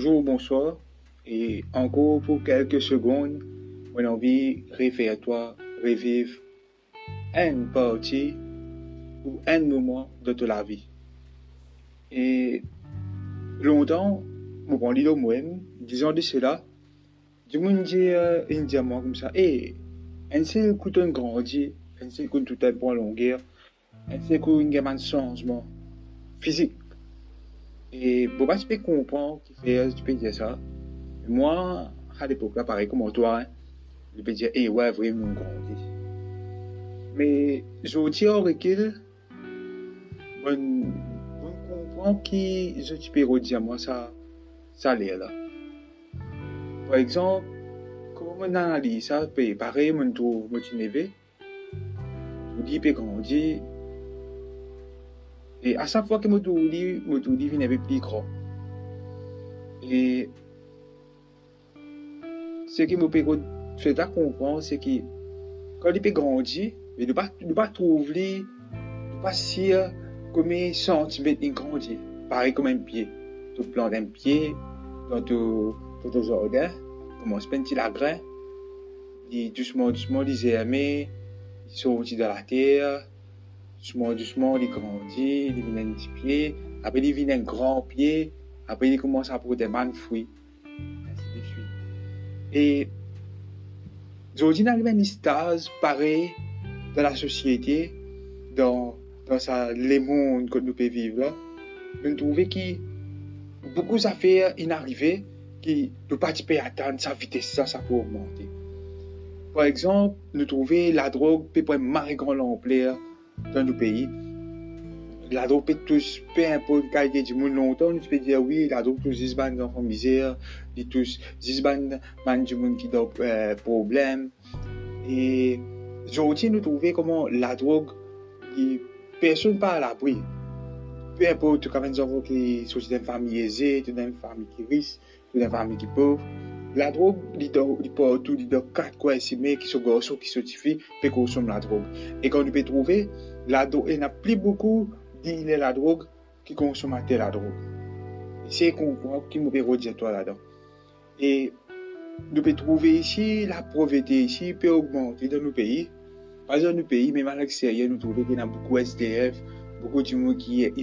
bonjour, bonsoir. Et encore pour quelques secondes, on a envie de référer-toi, revivre une partie ou un moment de ta vie. Et longtemps, mon bon l'île moi-même, disant de cela, je me dis euh, un diamant comme ça, et un seul coup de grandi, un seul coup de tout un point longueur, un seul coup de changement physique. Et pas tu comprendre qui fait, tu peux dire ça? moi, à l'époque là, pareil comme toi, hein, je peux dire, eh ouais, vraiment grandi. Mais je dis au recul, je comprends qui je peux dire moi ça, ça l'est là. Par exemple, comment on analyse ça, pareil, je trouve motivé, je dis, peut et à chaque fois que je dis, je dis, il avait plus grand. Et ce qui me fait comprendre, c'est que quand peut grandir, il ne pas, pas trouver, ne pas si comme un centimètre il grandit. Pareil comme un pied. Tu plantes un pied dans ton, jardin, commence petit la grain, il doucement, doucement, il germe, il sortit de la terre, doucement, doucement, il grandit, il devient un petit pied, après il devient un grand pied, après il commence à produire des fruits, ainsi. Et aujourd'hui, on a une stase pareil dans la société, dans, dans ça, les mondes que nous pouvons vivre. Nous trouvons que beaucoup d'affaires inarrivées qui ne pas attendre sa vitesse, ça, ça peut augmenter. Par exemple, nous trouvons la drogue peut prendre une grande ampleur dans nos pays. La drogue tous, peu importe qualité du monde longtemps, tu peux dire oui, la drogue tous des bandes d'enfants misère, des tous des bandes du monde qui ont euh, problème. Et aujourd'hui, nous trouver comment la drogue, et personne pas à l'abri. Peu importe, quand même, nous avons qui sont dans une famille aisée, dans une famille qui est riche, dans une famille qui pauvre. La drob li pa otou li do kat kwa esime ki so gorso ki sotifi pe konsom la drob. E kon li pe trove, la do e na pli boku di ile la drob ki konsomate la drob. Se kon wak ki mou pe rodje to la do. E nou pe trove isi, la provete isi pe augmente e dan nou peyi. Pazan nou peyi, menman lakserye nou trove ki nan boku SDF, beaucoup de monde qui est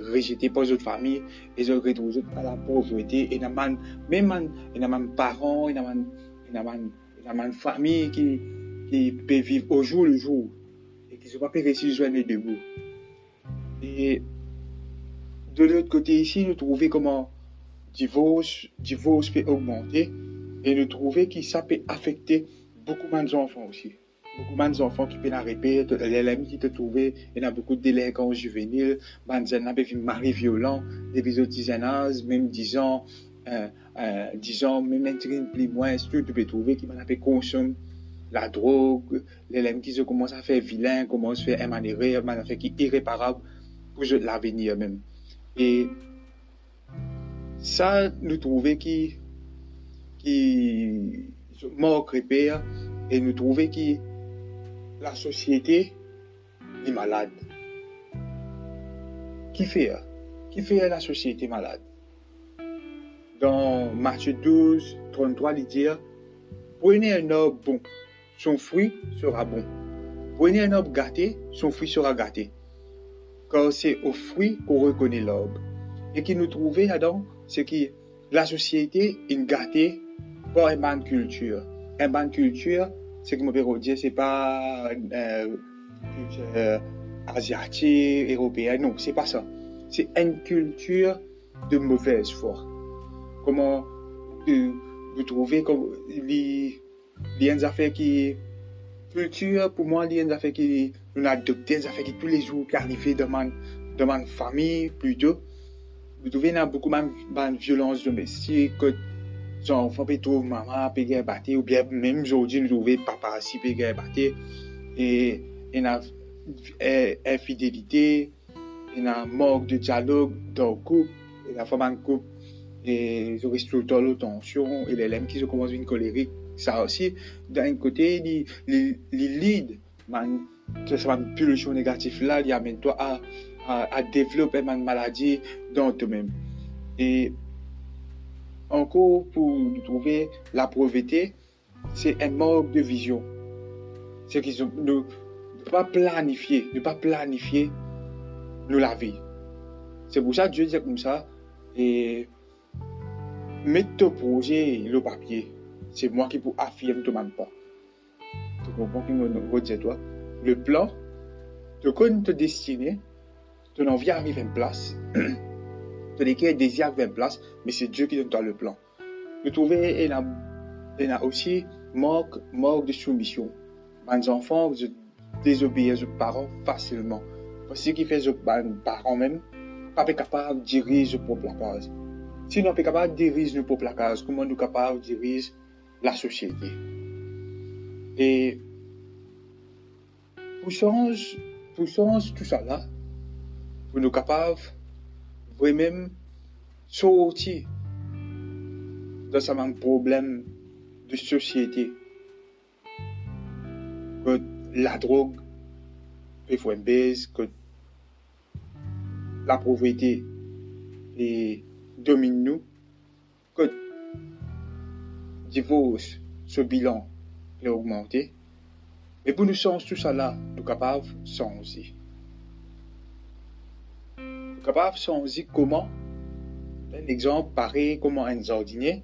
rejeté par d'autres familles, et ils retrouvent à la pauvreté, et même, même parents, et même famille qui, qui vivre au jour le jour, et qui ne sont pas réussir à joindre debout. Et de l'autre côté ici, nous trouvons comment divorce, divorce peut augmenter et nous trouvons que ça peut affecter beaucoup d'enfants aussi. Beaucoup d'enfants qui peuvent arrêter, les amis qui te trouvent, il y a beaucoup de délinquants juvéniles, enfants qui mari violent, des âge, même 10 ans, euh, euh, 10 ans, même un plus moins, tu peux trouver qui m'ont consommer la drogue, les amis qui se commencent à faire vilain, commencent à faire émanérer, des affaires qui irréparable pour l'avenir même. Et ça, nous trouvons qui, qui manque repère et nous trouvons que la société est malade. Qui fait Qui fait la société malade? Dans Matthieu 12, 33, il dit Prenez un arbre bon, son fruit sera bon. Prenez un arbre gâté, son fruit sera gâté car c'est au fruit qu'on reconnaît l'arbre. Et qui nous trouvait là-dedans, c'est que la société est gâtée par une bonne culture. Une bonne culture, c'est que je dire, c'est pas euh, euh, asiatique, européenne, non, c'est pas ça. C'est une culture de mauvaise foi. Comment vous trouvez comme les, les affaires qui culture, pour moi, il y affaires qui nous adopté, des affaires qui tous les jours qui arrivent dans ma, dans ma famille, plutôt. Vous trouvez, il y a beaucoup de violence domestique, les enfants peuvent trouver maman, peuvent battre, ou bien aujourd'hui, nous trouvons papa il y a infidélité, il y a manque de dialogue dans le couple, et la femme en couple, et ils restent tout le temps la tension, et les lames qui se commencent à une colérique ça aussi, d'un côté, les, les, les leads, man, à, à, à développer une Encore, pour nous trouver la pauvreté, c'est un manque de vision. C'est qu'ils ne, ne pas planifier, ne pas planifier nous la vie. C'est pour ça que Dieu dit comme ça, et mettre ton projet le papier. C'est moi qui pour affirmer tout demande pas. Tu comprends qu'il me dit toi. Le plan, de connaître te destiner, ton envie arrive en place. ton équipe désir arrive en place, mais c'est Dieu qui donne le plan. Vous trouvez, il y a, aussi manque, manque de soumission. Les enfants, désobéissent aux parents facilement. Ce qui fait que les parents même, pas capable de diriger leur propre case. Si nous sommes capables de diriger notre propre case, comment nous sommes capables de diriger la société? Et pour changer, pour changer tout ça là, pour nous capables vraiment sortir de ce même problème de société que la drogue peut une baisse, que la pauvreté et domine nous, que divorce, ce bilan est augmenté. Et pour nous changer tout là, nous sommes capables de capables de changer comment Un exemple pareil comment un jardinier,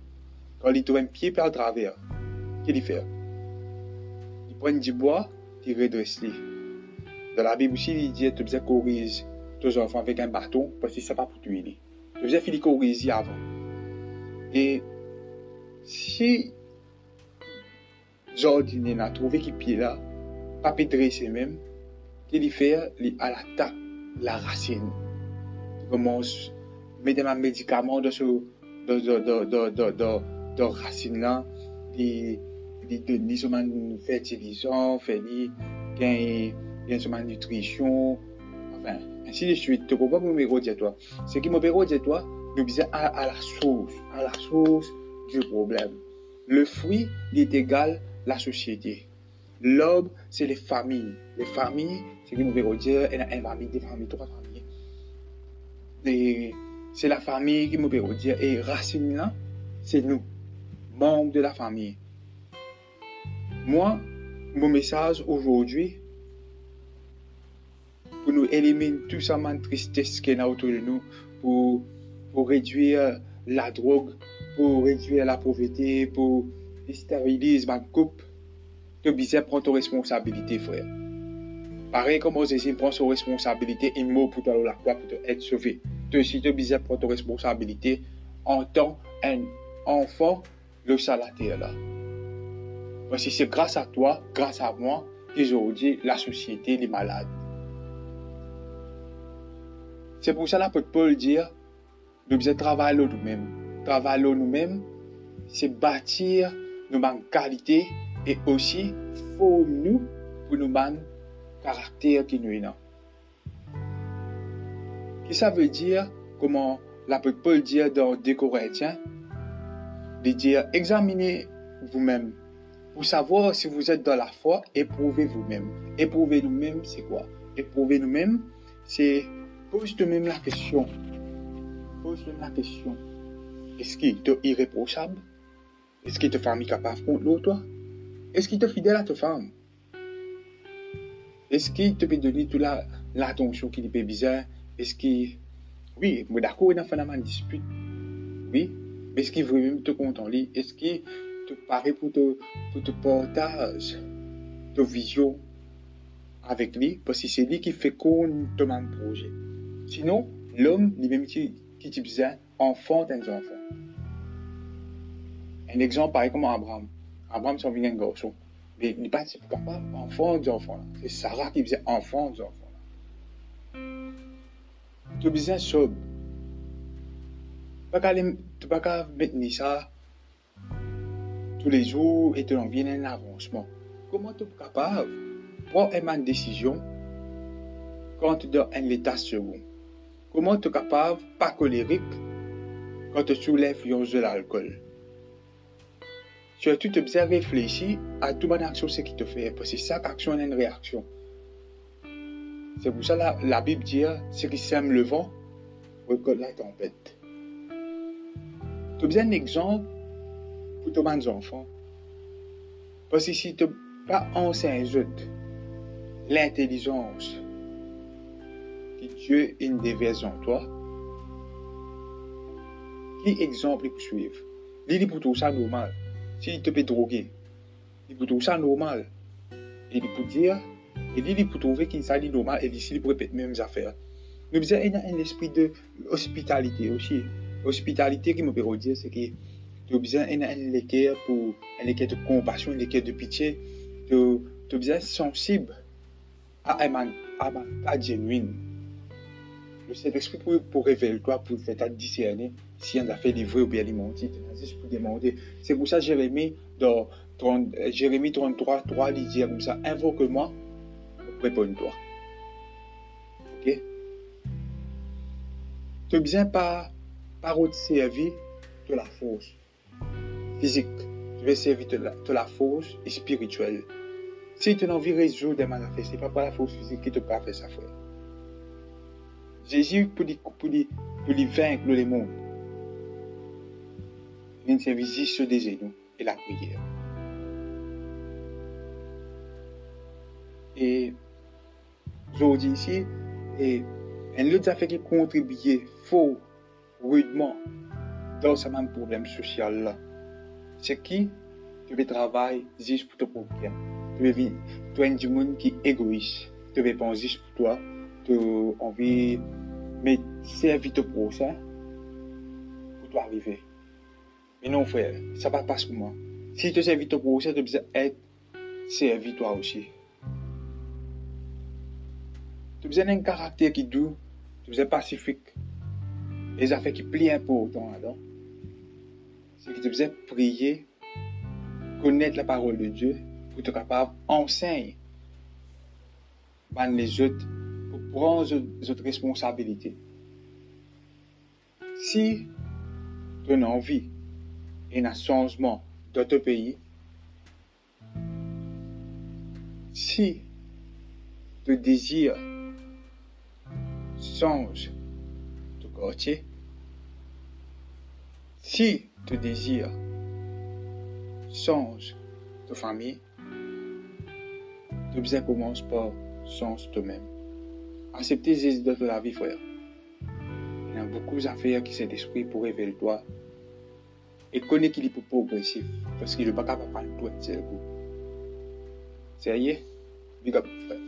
quand il trouve un pied par travers, qu'est-ce qu'il fait? Il prend du bois, il redresse. Dans la Bible aussi, il dit tu dois corriger tes enfants avec un bâton parce que n'est pas pour tuer. Tu dois faire corriger avant. Et si jardinier n'a trouvé qu'il pied là, pas dresser même, qu'il fait à l'attaque la racine. Commence mettre un médicament dans ce dans, dans, dans, dans, dans, racine là, son nutrition, enfin ainsi de suite. La source, à la source du problème. Le la société. L'homme, c'est les familles. Les familles, c'est nous veut dire, il y a familles. c'est la famille qui me peut dire. Et racine là, c'est nous, membres de la famille. Moi, mon message aujourd'hui, pour nous éliminer tout ça, man tristesse qui est autour de nous, pour, pour réduire la drogue, pour réduire la pauvreté, pour stériliser ma coupe, que Bizet prend ton responsabilité, frère. Pareil comme Jésus prend son responsabilité, il meurt pour toi la croix pour être sauvé. Tu aussi, tu bien prendre ton responsabilité en tant qu'un enfant le salataire là. Parce que c'est grâce à toi, grâce à moi, qu'aujourd'hui la société est malade. C'est pour ça que Paul dit, nous devons travailler nous-mêmes. Travailler nous-mêmes, c'est bâtir nos qualités et aussi former nous pour nous qui nous est Qu'est-ce que ça veut dire, comment l'apôtre Paul dit dans 2 Corinthiens, de dire examinez vous-même pour savoir si vous êtes dans la foi, éprouvez vous-même. Éprouvez nous-mêmes, c'est quoi? Éprouvez nous-mêmes, c'est pose toi-même la question. Pose toi-même la question. Est-ce qu'il est irréprochable? Est-ce qu'il te famille capable contre l'autre Est-ce qu'il est fidèle à ta femme? Est-ce qu'il te peut donner toute l'attention qu'il peut besoin Est-ce qu'il... Oui, mais d'accord, il a fait une dispute. Oui, mais est-ce qu'il veut même te contenter Est-ce qu'il te paraît pour te, pour te partager ta vision avec lui? Parce que c'est lui qui fait qu'on te même projet. Sinon, l'homme, lui-même qui, qui te besoin, enfant d'un enfant. Un exemple pareil comme Abraham. Abraham, c'est un garçon. Mais il n'est pas? Capable enfant des enfants. C'est Sarah qui faisait enfant des enfants. Tu besoin sobre. Tu pas mettre ça tous les jours et te l'envier un avancement. Comment tu es capable? De prendre une décision quand tu es dans un état second? Comment tu es capable, pas colérique, quand tu es sous l'influence de l'alcool? Tu bien réfléchir à toute bonne action ce qui te fait. Parce que chaque action a une réaction. C'est pour ça que la, Bible dit ce qui sème le vent récolte la tempête. Tu besoin d'un exemple pour tes enfants. Parce que si tu pas enseigné l'intelligence que Dieu déverse en toi, qui exemple pour suivre? Il pour tout ça normal. Si tu peux droguer, il pour tout ça normal. Il pour dire, il pour trouver qu'il s'agit normal et ici il pour répéter les mêmes affaires. Nous avons un esprit de hospitalité aussi. Hospitalité qui me peut dire, c'est que as besoin d'un équerre pour un équerre de compassion, un équerre de pitié. As besoin sensible à un cas genuine. Le Saint-Esprit pour, pour révéler toi, pour faire discerner si on a fait livrer ou bien alimenter, juste pour demander. C'est pour ça que Jérémie, dans 30, Jérémie 33, 3, il dit comme ça, invoque-moi, réponds-toi. Ok? Tu besoin pas, par servir de la force physique. Tu veux servir de la, de la force spirituelle. Si tu as envie de résoudre des maladies, ce n'est pas par la force physique qui te faire ça, frère. Jésus, pour lui, pour lui, pour lui vaincre le monde, il servir juste des genoux et la prière. Et aujourd'hui ici, et un autre affaire qui contribue fort, rudement, dans ce même problème social là, c'est qui? Tu veux travailler juste pour ton problème. Tu veux vivre, tu es un monde qui est égoïste. Tu veux penser juste pour toi. Envie, mais servir ton prochain pour toi arriver. Mais non, frère, ça va pas pour moi. Si tu servis ton prochain, tu besoin être servi toi aussi. Tu besoin d'un caractère qui doux, tu besoin pacifique. Les affaires qui plient important là C'est que tu besoin prier, connaître la parole de Dieu pour être capable d'enseigner les autres prendre les autres responsabilités. Si tu as envie et un changement dans ton pays, si tu désires change de quartier, si tu désires change de famille, tu besoin commence par changer toi-même. Accepter idées de la vie, frère. Il y a beaucoup d'affaires qui sont d'esprit pour révéler toi. Et connais qu'il est progressif. Parce qu'il n'est pas capable de tout seul coup. Sérieux? Big up, frère.